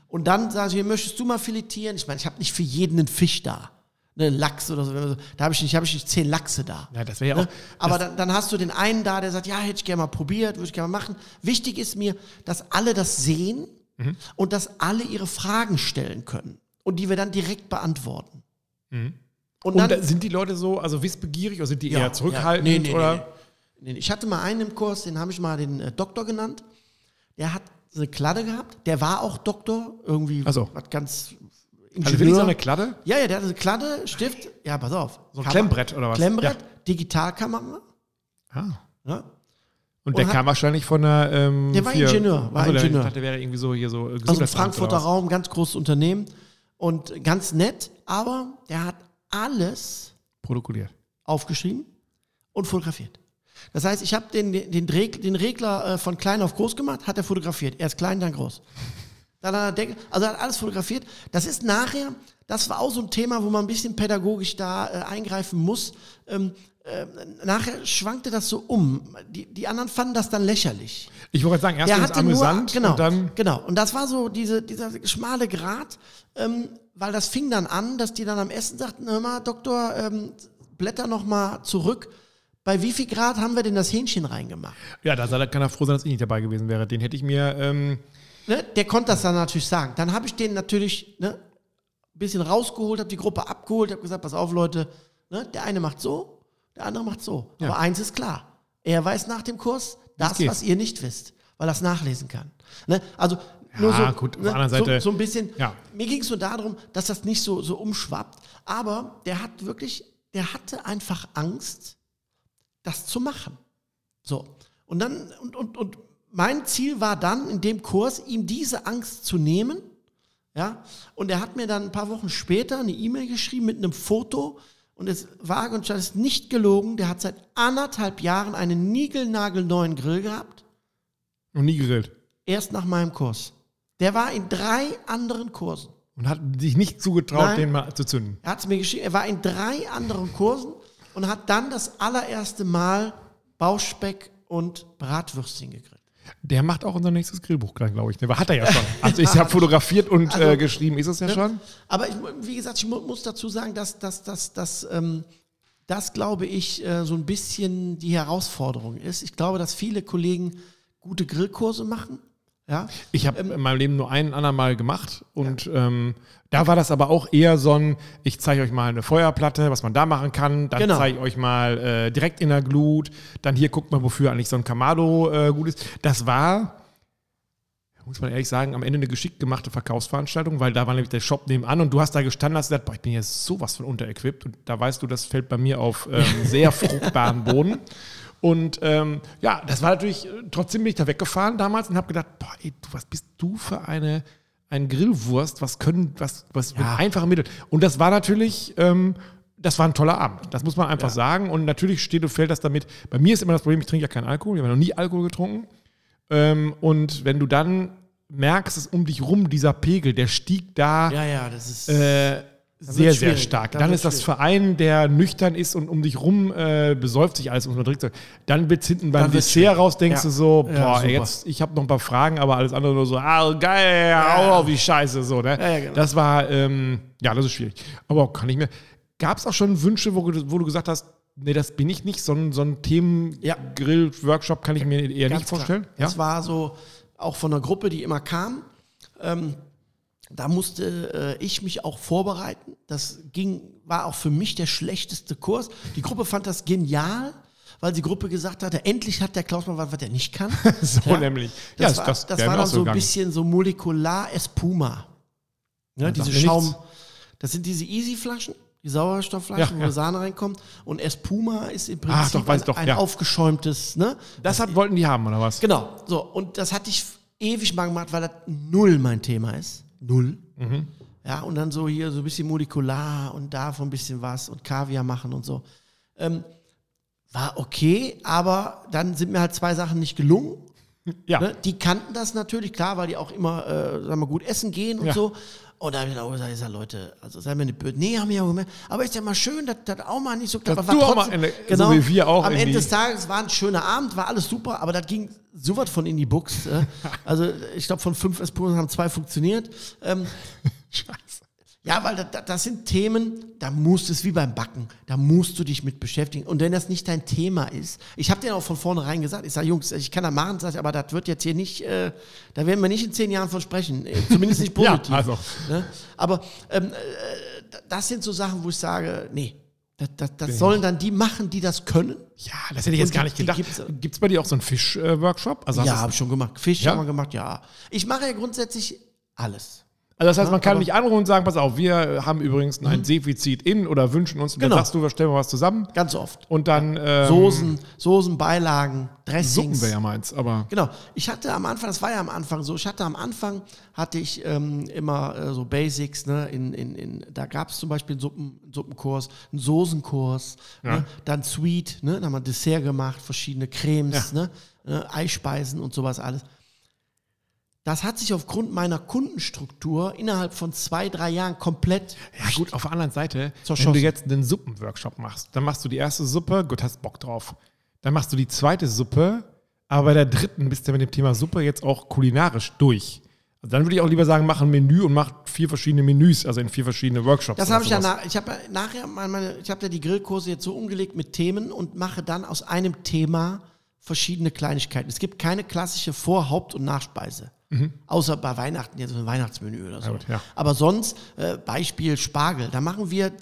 Und dann sage ich, hier, möchtest du mal filetieren? Ich meine, ich habe nicht für jeden einen Fisch da. Ne, Lachs oder so. Da habe ich nicht, habe ich nicht zehn Lachse da. Ja, das wäre ja Ne? auch. Aber dann, dann hast du den einen da, der sagt, ja, hätte ich gerne mal probiert, würde ich gerne mal machen. Wichtig ist mir, dass alle das sehen Mhm. und dass alle ihre Fragen stellen können und die wir dann direkt beantworten. Und Und dann, da sind die Leute so, also wissbegierig oder sind die Ja, eher zurückhaltend? ja. Nee, nee, oder? nee. Ich hatte mal einen im Kurs, den habe ich mal den äh, Doktor genannt. Der hat eine Kladde gehabt. Der war auch Doktor, irgendwie so. was ganz Also wirklich so eine Kladde? Ja, ja, der hatte eine Kladde, Stift. Ja, pass auf. So ein Kamera- Klemmbrett oder was? Klemmbrett, Digitalkamera. Ah. Ja. Und der Und kam wahrscheinlich von der. Ähm, Der war Ingenieur, war der- Ingenieur. Ich dachte, der wäre irgendwie so hier so. äh, Also Frankfurter. Raum, ganz großes Unternehmen und ganz nett, aber der hat alles Protokolliert. aufgeschrieben und fotografiert. Das heißt, ich habe den, den, den Regler äh, von klein auf groß gemacht, hat er fotografiert. Erst klein, dann groß. Dann hat er Deckel, also er hat alles fotografiert. Das ist nachher, das war auch so ein Thema, wo man ein bisschen pädagogisch da äh, eingreifen muss. Ähm, äh, nachher schwankte das so um. Die, die anderen fanden das dann lächerlich. Ich wollte sagen, erst es hatte nur, amüsant genau, und dann. genau. Und das war so diese, dieser schmale Grat, ähm, weil das fing dann an, dass die dann am Essen sagten, hör mal, Doktor, ähm, blätter noch mal zurück. Bei wie viel Grad haben wir denn das Hähnchen reingemacht? Ja, da kann er froh sein, dass ich nicht dabei gewesen wäre. Den hätte ich mir. Ähm, Ne? Der konnte das dann natürlich sagen. Dann habe ich den natürlich ne, ein bisschen rausgeholt, habe die Gruppe abgeholt, habe gesagt, pass auf Leute, ne, der eine macht so, der andere macht so. Ja. Aber eins ist klar, er weiß nach dem Kurs das, geht. was ihr nicht wisst, weil er es nachlesen kann. Ne? Also nur so, Ja, gut, auf der anderen so, so ein bisschen, Ja. mir ging es nur darum, dass das nicht so, so umschwappt, aber der hat wirklich, der hatte einfach Angst, das zu machen. So. Und dann, und, und, und mein Ziel war dann in dem Kurs, ihm diese Angst zu nehmen. Ja. Und er hat mir dann ein paar Wochen später eine E-Mail geschrieben mit einem Foto. Und es war und ist nicht gelogen. Der hat seit anderthalb Jahren einen niegelnagelneuen Grill gehabt. noch nie gegrillt. Erst nach meinem Kurs. Der war in drei anderen Kursen. Und hat sich nicht zugetraut, Nein. den mal zu zünden. Er hat es mir geschrieben, er war in drei anderen Kursen und hat dann das allererste Mal Bauchspeck und Bratwürstchen gegrillt. Der macht auch unser nächstes Grillbuch, glaube ich. Der hat er ja schon. Also ich habe fotografiert und Also, äh, geschrieben, ist es ja schon. Aber ich, wie gesagt, ich mu muss dazu sagen, dass, dass, dass, dass ähm, das, glaube ich, äh, so ein bisschen die Herausforderung ist. Ich glaube, dass viele Kollegen gute Grillkurse machen. Ja, Ich habe Ähm, in meinem Leben nur einen anderen Mal gemacht und ähm, da war das aber auch eher so ein, ich zeige euch mal eine Feuerplatte, was man da machen kann, dann Genau. zeige ich euch mal äh, direkt in der Glut, dann hier guckt mal, wofür eigentlich so ein Kamado äh, gut ist. Das war, muss man ehrlich sagen, am Ende eine geschickt gemachte Verkaufsveranstaltung, weil da war nämlich der Shop nebenan und du hast da gestanden und hast gesagt, boah, ich bin hier sowas von unterequipped und da weißt du, das fällt bei mir auf ähm, sehr fruchtbaren Boden. Und ähm, ja, das war natürlich, äh, trotzdem bin ich da weggefahren damals und habe gedacht, boah, ey, du, was bist du für eine, ein Grillwurst, was können, was, was mit einfachen Mitteln. Und das war natürlich, ähm, das war ein toller Abend. Das muss man einfach sagen. Und natürlich steht und fällt das damit. Bei mir ist immer das Problem, ich trinke ja keinen Alkohol, ich habe noch nie Alkohol getrunken. Ähm, und wenn du dann merkst, dass um dich rum dieser Pegel, der stieg da ja, ja, das ist. äh, sehr, sehr stark. Da dann wird ist das. Verein, der nüchtern ist und um dich rum äh, besäuft sich alles und unterdrückt. sich. Dann wird hinten beim Dann Dessert raus, denkst Ja. du so, Ja, boah, super. jetzt, ich habe noch ein paar Fragen, aber alles andere nur so, ah, geil, ja, oh, wie scheiße, so, ne? Ja, ja, genau. Das war, ähm, ja, das ist schwierig. Aber auch kann ich mir, gab es auch schon Wünsche, wo, du- wo du gesagt hast, nee, das bin ich nicht, so ein, so ein Ja. Themen-Grill-Workshop kann ich mir eher Ganz nicht vorstellen. Klar. Das war so auch von einer Gruppe, die immer kam. Ähm, da musste äh, ich mich auch vorbereiten. Das ging, war auch für mich der schlechteste Kurs. Die Gruppe fand das genial, weil die Gruppe gesagt hatte, endlich hat der Klaus mal was, was er nicht kann. So nämlich. Ja, Das ist- war, das das war dann so ein bisschen so molekular Espuma. Ne, diese sagt mir Schaum. nichts. Das sind diese Easy-Flaschen, die Sauerstoffflaschen, Ja, ja. wo Sahne reinkommt. Und Espuma ist im Prinzip doch, weiß ein, doch, ein ja. aufgeschäumtes, ne? Das hat, wollten die haben, oder was? Genau, so. Und das hatte ich ewig mal gemacht, weil das null mein Thema ist. Null. Mhm. Ja, und dann so hier so ein bisschen molekular und davon ein bisschen was und Kaviar machen und so. Ähm, war okay, aber dann sind mir halt zwei Sachen nicht gelungen. Ja. Ne? Die kannten das natürlich, klar, weil die auch immer, äh, sagen wir, gut essen gehen und Ja. so. Und da habe ich dann auch gesagt, ich sag, Leute, also sei mir nicht böse. Nee, haben wir ja auch gemerkt. Aber ist ja mal schön, dass das auch mal nicht so klappt. Du auch mal in der- so wie wir auch Am Ende des Tages war ein schöner Abend, war alles super, aber das ging so was von in die Buchs. Äh. Also ich glaube, von fünf Espuren haben zwei funktioniert. Ähm, Scheiße. ja, weil das, das sind Themen, da musst du es wie beim Backen, da musst du dich mit beschäftigen. Und wenn das nicht dein Thema ist, ich habe dir auch von vornherein gesagt, ich sage, Jungs, ich kann das machen, sag ich, aber das wird jetzt hier nicht, äh, da werden wir nicht in zehn Jahren von sprechen, äh, zumindest nicht Ja, positiv. also. ne? Aber ähm, äh, das sind so Sachen, wo ich sage, nee, das, das, das sollen dann die machen, die das können. Ja, das hätte ich jetzt Und gar nicht gedacht. Gibt es bei dir auch so einen Fisch-Workshop? also, hast ja, habe ich schon gemacht. Fisch Ja? haben wir gemacht, ja. Ich mache ja grundsätzlich alles. Also das heißt, man kann aber- nicht anrufen und sagen, pass auf, wir haben übrigens ein Defizit in oder wünschen uns, Genau. dann sagst du, wir stellen mal was zusammen Ganz oft. und dann ähm, Soßen, Soßen, Beilagen, Suppen Dressings. wäre ja meins, aber Genau. Ich hatte am Anfang, das war ja am Anfang so, ich hatte am Anfang, hatte ich ähm, immer äh, so Basics, ne, in, in, in, da gab es zum Beispiel einen, Suppen, Suppenkurs, einen Soßenkurs, ne, dann Sweet, ne, da haben wir Dessert gemacht, verschiedene Cremes, ne, ne, Eispeisen und sowas alles. Das hat sich aufgrund meiner Kundenstruktur innerhalb von zwei, drei Jahren komplett ja gut, auf der anderen Seite, wenn du jetzt einen Suppenworkshop machst, dann machst du die erste Suppe, gut, hast Bock drauf. Dann machst du die zweite Suppe, aber bei der dritten bist du mit dem Thema Suppe jetzt auch kulinarisch durch. Also dann würde ich auch lieber sagen, mach ein Menü und mach vier verschiedene Menüs, also in vier verschiedene Workshops. Das habe ich ja nach, ich habe ja nachher meine ich habe ja die Grillkurse jetzt so umgelegt mit Themen und mache dann aus einem Thema verschiedene Kleinigkeiten. Es gibt keine klassische Vor-, Haupt- und Nachspeise. Außer bei Weihnachten jetzt so ein Weihnachtsmenü oder so. Mhm. gut, ja. Aber sonst, äh, Beispiel Spargel, da machen wir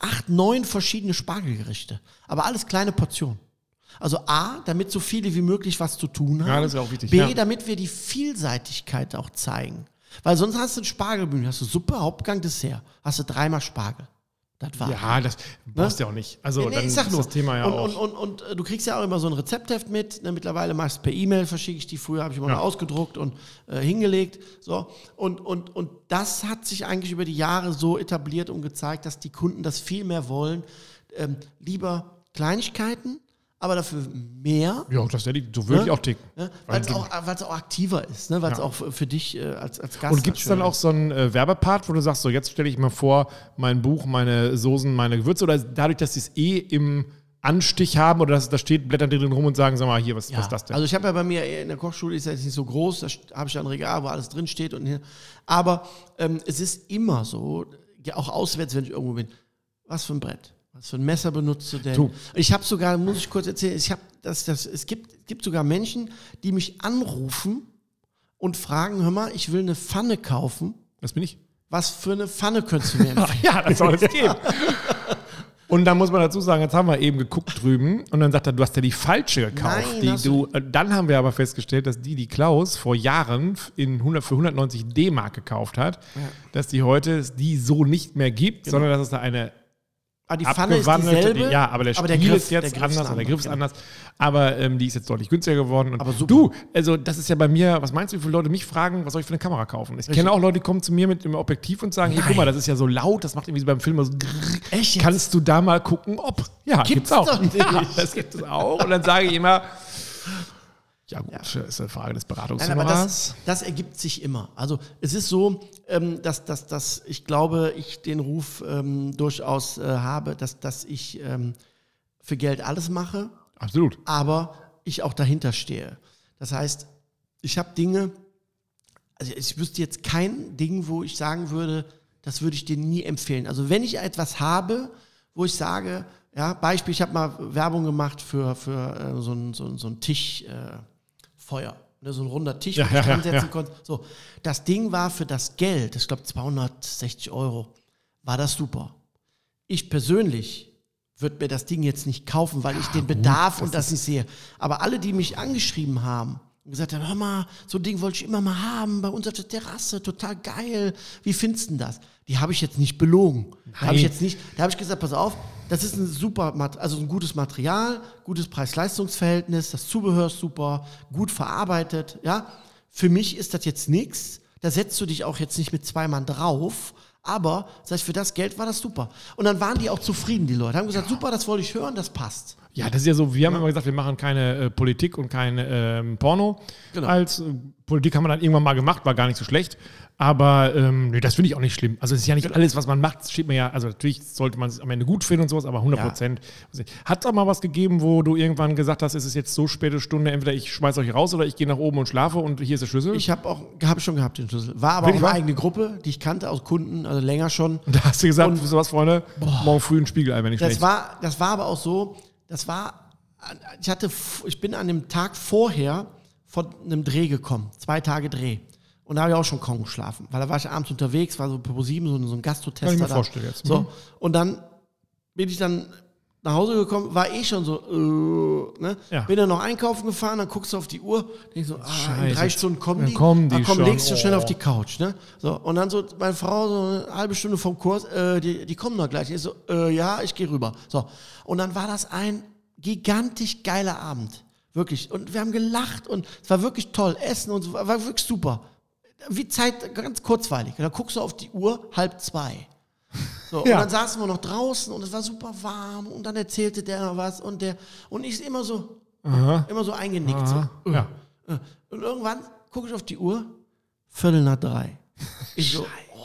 acht, neun verschiedene Spargelgerichte. Aber alles kleine Portionen. Also A, damit so viele wie möglich was zu tun haben. Ja, das ist auch wichtig, B, ja. damit wir die Vielseitigkeit auch zeigen. Weil sonst hast du ein Spargelmenü, hast du Suppe, Hauptgang, Dessert. Hast du dreimal Spargel. Das war. Ja, das brauchst du ja auch nicht. Also Nee, nee, dann ich sag ist nur. das Thema ja und, auch. Und, und, und äh, du kriegst ja auch immer so ein Rezeptheft mit. Ne? Mittlerweile machst du per E-Mail, verschicke ich die. Früher habe ich immer Ja. ausgedruckt und äh, hingelegt. So. Und, und, und das hat sich eigentlich über die Jahre so etabliert und gezeigt, dass die Kunden das viel mehr wollen. Ähm, lieber Kleinigkeiten, aber dafür mehr. ja, das werde ich, so würde Ne? ich auch ticken. Ne? Weil es du- auch, auch aktiver ist, ne? weil es Ja. auch für, dich äh, als, als Gast Und gibt es dann auch so einen äh, Werbepart, wo du sagst, so jetzt stelle ich mir vor, mein Buch, meine Soßen, meine Gewürze, oder dadurch, dass sie es eh im Anstich haben oder dass da steht, blättern die drin rum und sagen, sag mal, hier, was, was ist das denn? Also ich habe ja bei mir in der Kochschule, ist ja jetzt nicht so groß, da habe ich ja ein Regal, wo alles drin steht. Und. Aber ähm, es ist immer so, ja, auch auswärts, wenn ich irgendwo bin, was für ein Brett? Was für ein Messer benutzt du denn? Du. Ich habe sogar, muss ich kurz erzählen, ich habe das, das, es gibt, gibt sogar Menschen, die mich anrufen und fragen, hör mal, ich will eine Pfanne kaufen. das bin ich. Was für eine Pfanne könntest du mir empfehlen? ja, das soll es geben. Und dann muss man dazu sagen, jetzt haben wir eben geguckt drüben und dann sagt er, du hast ja die falsche gekauft. Nein, die du, äh, dann haben wir aber festgestellt, dass die, die Klaus vor Jahren in 100, für 190 D-Mark gekauft hat, dass die heute die so nicht mehr gibt, sondern dass es da eine Ah, die Pfanne ist dieselbe. ja, aber der Spiel der Griff- ist jetzt der anders, oder der Griff ist genau. anders. Aber ähm, die ist jetzt deutlich günstiger geworden. Aber super. Du, also das ist ja bei mir, was meinst du, wie viele Leute mich fragen, was soll ich für eine Kamera kaufen? Ich kenne auch Leute, die kommen zu mir mit dem Objektiv und sagen, hier, guck mal, das ist ja so laut, das macht irgendwie so beim Film so grrr. Echt jetzt? Kannst du da mal gucken, ob? Ja, Gibt's gibt's, auch. Ja, das gibt es auch. Und dann sage ich immer, ja gut, ist eine Frage des Nein, aber Beratungshonorars. das, das ergibt sich immer. Also es ist so, ähm, dass, dass, dass ich glaube, ich den Ruf ähm, durchaus äh, habe, dass, dass ich ähm, für Geld alles mache, Absolut. aber ich auch dahinter stehe. Das heißt, ich habe Dinge, also ich wüsste jetzt kein Ding, wo ich sagen würde, das würde ich dir nie empfehlen. Also wenn ich etwas habe, wo ich sage, ja, Beispiel, ich habe mal Werbung gemacht für, für äh, so ein, so, so ein Tisch, äh, Feuer. Ne, so ein runder Tisch, Ja, wo ich ja, dran ja, setzen ja. konnte. So, das Ding war für das Geld, ich glaube 260 Euro, war das super. Ich persönlich würde mir das Ding jetzt nicht kaufen, weil ich den Bedarf und das nicht sehe. Aber alle, die mich angeschrieben haben und gesagt haben, hör mal, so ein Ding wollte ich immer mal haben, bei uns auf der Terrasse, total geil. Wie findest du denn das? Die habe ich jetzt nicht belogen. Habe ich jetzt nicht, da habe ich gesagt, pass auf, das ist ein super, also ein gutes Material, gutes Preis-Leistungs-Verhältnis, das Zubehör ist super, gut verarbeitet, ja. Für mich ist das jetzt nichts. Da setzt du dich auch jetzt nicht mit zwei Mann drauf. Aber, sag ich, für das Geld war das super. Und dann waren die auch zufrieden, die Leute. Haben gesagt, super, das wollte ich hören, das passt. Ja, das ist ja so, wir haben immer gesagt, wir machen keine äh, Politik und kein ähm, Porno. Genau. Als äh, Politik haben wir dann irgendwann mal gemacht, war gar nicht so schlecht. Aber ähm, nee, das finde ich auch nicht schlimm. Also es ist ja nicht alles, was man macht, steht mir ja, also natürlich sollte man es am Ende gut finden und sowas, aber 100 Prozent. Hat es auch mal was gegeben, wo du irgendwann gesagt hast, es ist jetzt so späte Stunde, entweder ich schmeiß euch raus oder ich gehe nach oben und schlafe und hier ist der Schlüssel? Ich habe auch, habe schon gehabt den Schlüssel. War aber auch eine eigene Gruppe, die ich kannte aus Kunden, also länger schon. und da hast du gesagt, wisst ihr was, Freunde, morgen früh ein Spiegelei, wenn ich Das schlecht. war, das war aber auch so, das war, ich hatte, ich bin an dem Tag vorher von einem Dreh gekommen, zwei Tage Dreh. Und da habe ich auch schon kaum geschlafen, weil da war ich abends unterwegs, war so Pro 7, so, ein- so ein Gastrotester. Kann ich mir da. vorstellen jetzt. So, Mhm. und dann bin ich dann nach Hause gekommen, war eh schon so, äh, ne? Ja. Bin dann noch einkaufen gefahren, dann guckst du auf die Uhr, denkst so, ah, in drei Stunden kommen Dann die. kommen die ah, komm, schon. legst du schnell Oh. auf die Couch, ne? So, und dann so, meine Frau, so eine halbe Stunde vom Kurs, äh, die, die kommen noch gleich. Ich so, äh, ja, ich gehe rüber. So, und dann war das ein gigantisch geiler Abend. Wirklich. Und wir haben gelacht und es war wirklich toll. Essen und so, war war wirklich super. Wie Zeit, ganz kurzweilig. Und dann guckst du auf die Uhr, halb zwei. So, und Ja. dann saßen wir noch draußen und es war super warm und dann erzählte der noch was und der, und ich immer so, immer so eingenickt. Aha, So. ja. Äh. Und irgendwann gucke ich auf die Uhr, Viertel nach drei. Ich so, oh.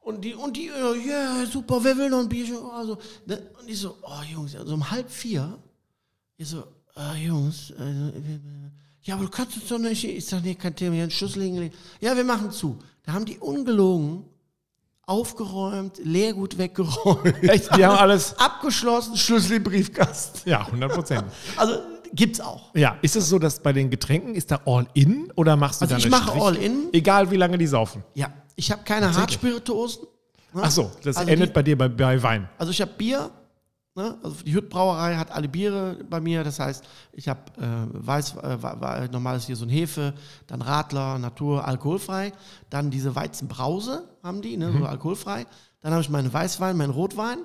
Und die, und die, äh, ja, super, wer will noch ein Bierchen? Also? Und ich so, oh Jungs, so um halb vier, ich so, ah, Jungs, äh, ja, aber du kannst uns doch nicht, ich sag, nee, kein Thema, hier einen Schlüssel hingelegt. Ja, wir machen zu. Da haben die ungelogen aufgeräumt, Leergut weggeräumt. Echt? Die haben alles. Abgeschlossen, Schlüssel im Briefkasten. Ja, 100 Prozent. Also gibt's auch. Ja, ist es so, dass bei den Getränken ist da All-In oder machst du Also da ich mache All-In. Egal wie lange die saufen. Ja, ich habe keine Hartspirituosen. ne? Ach so, das Also endet die- bei dir bei, bei Wein. Also ich habe Bier, ne? also die Hüttbrauerei hat alle Biere bei mir. Das heißt, ich habe äh, weiß, äh, normales hier so ein Hefe, dann Radler, Natur, alkoholfrei. Dann diese Weizenbrause haben die, ne? so alkoholfrei. Dann habe ich meinen Weißwein, meinen Rotwein,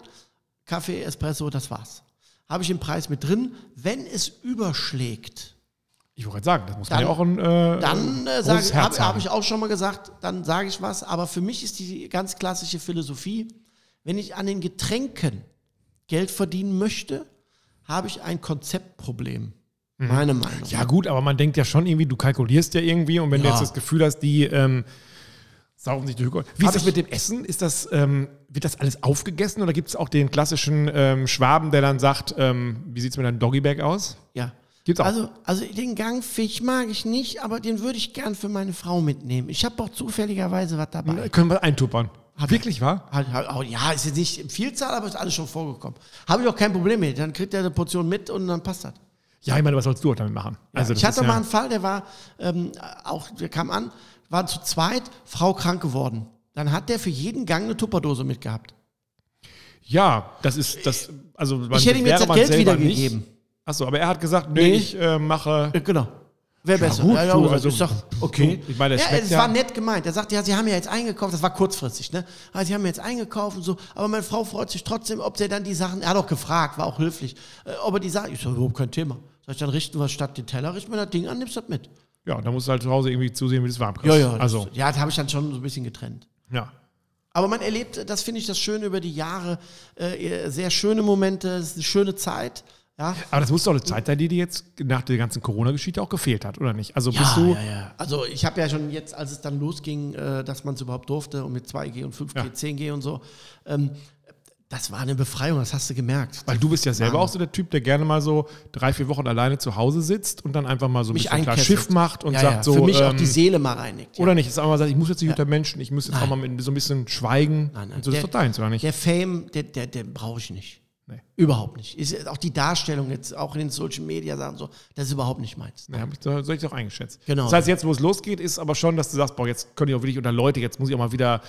Kaffee, Espresso, das war's. Habe ich im Preis mit drin. Wenn es überschlägt, Ich wollte gerade sagen, das muss Dann- man ja auch ein äh, dann äh, habe hab ich auch schon mal gesagt, dann sage ich was. Aber für mich ist die ganz klassische Philosophie, wenn ich an den Getränken Geld verdienen möchte, habe ich ein Konzeptproblem. Meine Meinung. Mhm. Ja gut, aber man denkt ja schon irgendwie, du kalkulierst ja irgendwie und wenn du Ja. jetzt das Gefühl hast, die ähm, Saufen sich die Hücke. Wie ist das mit dem Essen? Ist das, ähm, wird das alles aufgegessen oder gibt es auch den klassischen ähm, Schwaben, der dann sagt, ähm, wie sieht es mit deinem Doggybag aus? Ja. Gibt's auch. Also, also den Gangfisch mag ich nicht, aber den würde ich gern für meine Frau mitnehmen. Ich habe auch zufälligerweise was dabei. Können wir eintuppern. Wirklich, wahr? Halt, oh, ja, ist jetzt nicht in Vielzahl, aber ist alles schon vorgekommen. Habe ich auch kein Problem mit. Dann kriegt er eine Portion mit und dann passt das. Ja, ich meine, was sollst du auch damit machen? Also, ich hatte ist mal ja, einen Fall, der war ähm, auch, der kam an, war zu zweit, Frau krank geworden. Dann hat der für jeden Gang eine Tupperdose mitgehabt. Ja, das ist das. Also, ich hätte ihm jetzt das Geld wiedergegeben. Achso, aber er hat gesagt, nee, Nee. ich äh, mache. Äh, Genau. Wäre besser. gut, ja, ja, du, also, ich sag, okay. ich meine, das ja, es war nett gemeint. Er sagt, ja, sie haben ja jetzt eingekauft, das war kurzfristig, ne? Also, sie haben jetzt eingekauft und so, aber meine Frau freut sich trotzdem, ob der dann die Sachen, er hat auch gefragt, war auch höflich, äh, ob er die Sachen, ich so, überhaupt kein Thema. Sag ich, dann richten wir statt den Teller, richten wir das Ding an, nimmst das mit. Ja, da musst du halt zu Hause irgendwie zusehen, wie du es warm kriegst. Ja, ja. das- Also, ja, das habe ich dann schon so ein bisschen getrennt. ja. Aber man erlebt, das finde ich das Schöne über die Jahre, äh, sehr schöne Momente, es ist eine schöne Zeit. Ja, Aber das muss doch eine Zeit sein, die dir jetzt nach der ganzen Corona-Geschichte auch gefehlt hat, oder nicht? Also bist ja, du. ja, ja. Also ich habe ja schon jetzt, als es dann losging, äh, dass man es überhaupt durfte und mit 2G und 5G, Ja. 10G und so, ähm, das war eine Befreiung, das hast du gemerkt. Weil du bist ja selber Mann. auch so der Typ, der gerne mal so drei, vier Wochen alleine zu Hause sitzt und dann einfach mal so ein Mich bisschen klar. Schiff macht und ja, sagt ja. so. Für mich auch ähm, die Seele mal reinigt. Ja. Oder nicht, dass einfach mal sagt, ich muss jetzt nicht unter Menschen, ich muss jetzt Nein. auch mal mit so ein bisschen schweigen. Nein, nein. Und so, das ist Der- doch deins, oder nicht? Der Fame, der, der, der brauche ich nicht. Nee. Überhaupt nicht. Ist, auch die Darstellung jetzt, auch in den Social Media Sachen so, das ist überhaupt nicht meins. Ja, hab ich, so soll ich auch eingeschätzt. Genau. Das heißt, jetzt, wo es losgeht, ist aber schon, dass du sagst, boah, jetzt können ich auch wirklich unter Leute, jetzt muss ich auch mal wieder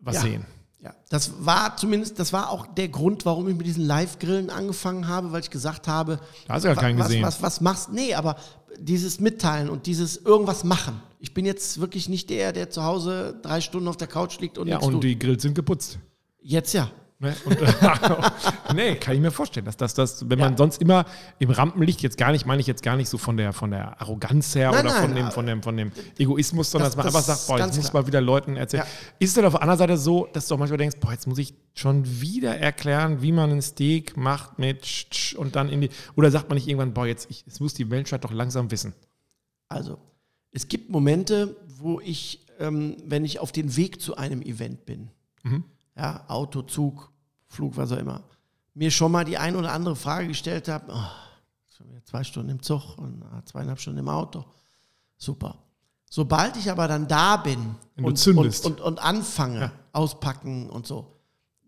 was Ja. sehen. Ja, das war zumindest, das war auch der Grund, warum ich mit diesen Live-Grillen angefangen habe, weil ich gesagt habe, Da hast du ja keinen was, gesehen. Was, was machst Nee, aber dieses Mitteilen und dieses irgendwas machen. Ich bin jetzt wirklich nicht der, der zu Hause drei Stunden auf der Couch liegt und Ja, und tut. die Grills sind geputzt. Jetzt ja. Ne? Und, nee, kann ich mir vorstellen, dass das, das wenn Ja. man sonst immer im Rampenlicht, jetzt gar nicht, meine ich jetzt gar nicht so von der, von der Arroganz her Nein, oder von, nein, dem, aber- von, dem, von dem Egoismus, sondern Das- dass man das einfach sagt, boah, jetzt muss klar. mal wieder Leuten erzählen. Ja. Ist es denn auf der anderen Seite so, dass du auch manchmal denkst, boah, jetzt muss ich schon wieder erklären, wie man ein Steak macht mit tsch, tsch, und dann in die, oder sagt man nicht irgendwann, boah, jetzt, ich, jetzt muss die Menschheit doch langsam wissen. Also, es gibt Momente, wo ich, ähm, wenn ich auf den Weg zu einem Event bin, Mhm. Ja, Auto, Zug, Flug, was auch immer, mir schon mal die ein oder andere Frage gestellt habe, oh, zwei Stunden im Zug und äh, zweieinhalb Stunden im Auto. Super. Sobald ich aber dann da bin und, und, und, und anfange, Ja. auspacken und so,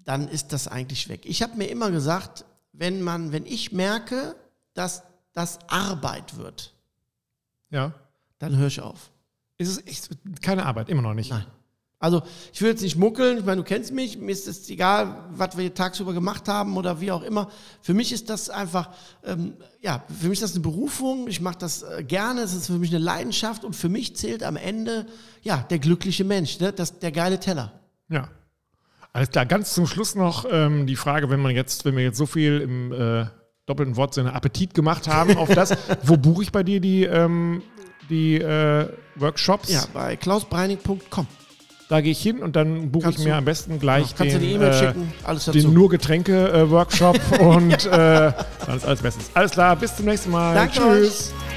dann ist das eigentlich weg. Ich habe mir immer gesagt, wenn man, wenn ich merke, dass das Arbeit wird, Ja. dann höre ich auf. Ist es echt keine Arbeit, immer noch nicht. Nein. Also ich will jetzt nicht muckeln, ich meine, du kennst mich, mir ist es egal, was wir tagsüber gemacht haben oder wie auch immer. Für mich ist das einfach, ähm, ja, für mich ist das eine Berufung, ich mache das äh, gerne, es ist für mich eine Leidenschaft und für mich zählt am Ende, ja, der glückliche Mensch, ne? das, der geile Teller. Ja. Alles klar, ganz zum Schluss noch ähm, die Frage, wenn man jetzt, wenn wir jetzt so viel im äh, doppelten Wortsinne Appetit gemacht haben auf das, wo buche ich bei dir die, ähm, die äh, Workshops? Ja, bei klausbreining.com. Da gehe ich hin und dann buche ich mir am besten gleich du den, E-Mail äh, alles den nur Getränke äh, Workshop und äh, ist alles bestens. Alles klar, bis zum nächsten Mal. Danke Tschüss. euch.